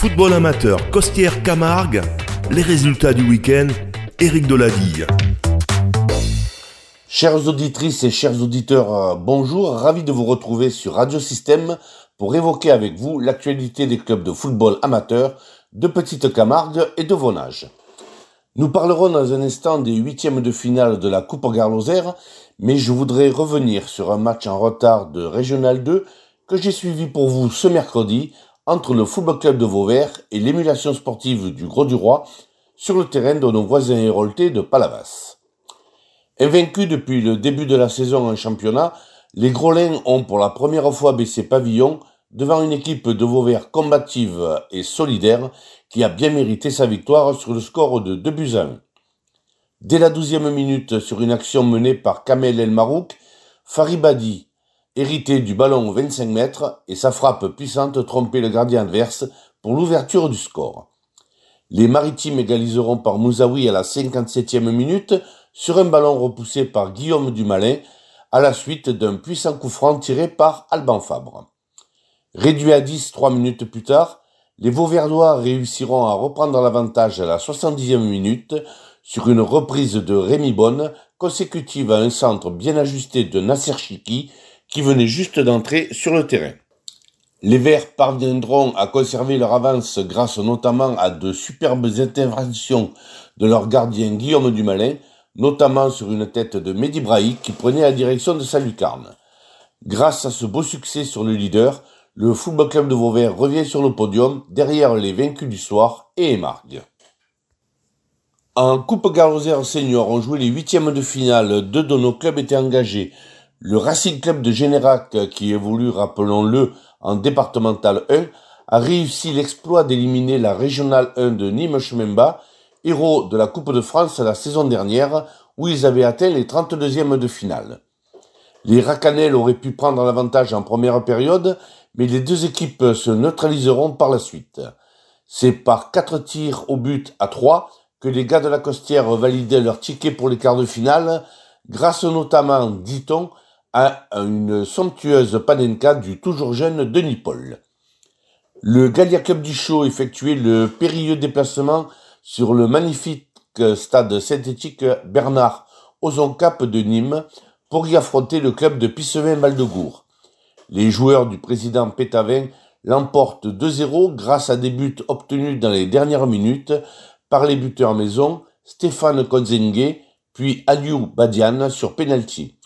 Football amateur, Costière Camargue, les résultats du week-end, Éric Deladille. Chères auditrices et chers auditeurs, euh, bonjour, ravi de vous retrouver sur Radio Système pour évoquer avec vous l'actualité des clubs de football amateur de Petite Camargue et de Vonage. Nous parlerons dans un instant des huitièmes de finale de la Coupe Garloser, mais je voudrais revenir sur un match en retard de Régional 2 que j'ai suivi pour vous ce mercredi entre le Football Club de Vauvert et l'émulation sportive du Gros du Roi sur le terrain de nos voisins héroltés de Palavas. Invaincus depuis le début de la saison en championnat, les Grolins ont pour la première fois baissé pavillon devant une équipe de Vauvert combative et solidaire qui a bien mérité sa victoire sur le score de 2 buts 1. Dès la douzième minute, sur une action menée par Kamel El Marouk, Faribadi hérité du ballon aux 25 mètres et sa frappe puissante trompait le gardien adverse pour l'ouverture du score. Les maritimes égaliseront par Mouzaoui à la 57e minute sur un ballon repoussé par Guillaume Dumalin à la suite d'un puissant coup franc tiré par Alban Fabre. Réduit à 10 trois minutes plus tard, les Vauverdois réussiront à reprendre l'avantage à la 70e minute sur une reprise de Rémi Bonne consécutive à un centre bien ajusté de Nasser Chiki qui venaient juste d'entrer sur le terrain. Les Verts parviendront à conserver leur avance grâce notamment à de superbes interventions de leur gardien Guillaume Dumalin, notamment sur une tête de Mehdi Braïk qui prenait la direction de sa lucarne. Grâce à ce beau succès sur le leader, le Football Club de Vauvert revient sur le podium derrière les vaincus du soir et Émargue. En Coupe Garrosière Senior, on jouait les huitièmes de finale. Deux de nos clubs étaient engagés. Le Racing Club de Générac, qui évolue, rappelons-le, en départemental 1, a réussi l'exploit d'éliminer la régionale 1 de Nîmes-Chemin-Bas, héros de la Coupe de France la saison dernière, où ils avaient atteint les 32e de finale. Les Racanels auraient pu prendre l'avantage en première période, mais les deux équipes se neutraliseront par la suite. C'est par quatre tirs au but à trois que les gars de la Costière validaient leur ticket pour les quarts de finale, grâce notamment, dit-on, à une somptueuse panenka du toujours jeune Denis Paul. Le Gallia Club du Show effectuait le périlleux déplacement sur le magnifique stade synthétique Bernard Ozoncap de Nîmes pour y affronter le club de Pissevin-Valdegour. Les joueurs du président Pétavin l'emportent 2-0 grâce à des buts obtenus dans les dernières minutes par les buteurs maison Stéphane Konzengue puis Aliou Badian sur penalty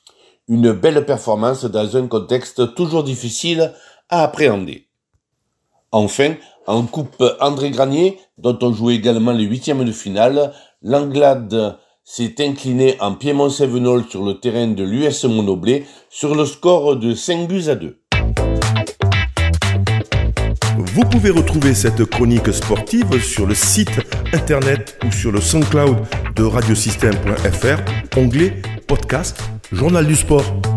une belle performance dans un contexte toujours difficile à appréhender. Enfin, en Coupe André Granier, dont on joue également les huitièmes de finale, l'Anglade s'est incliné en Piémont-Sévenol sur le terrain de l'US Monoblé sur le score de 5 buts à 2. Vous pouvez retrouver cette chronique sportive sur le site internet ou sur le SoundCloud de radiosystème.fr, onglet podcast Journal du sport.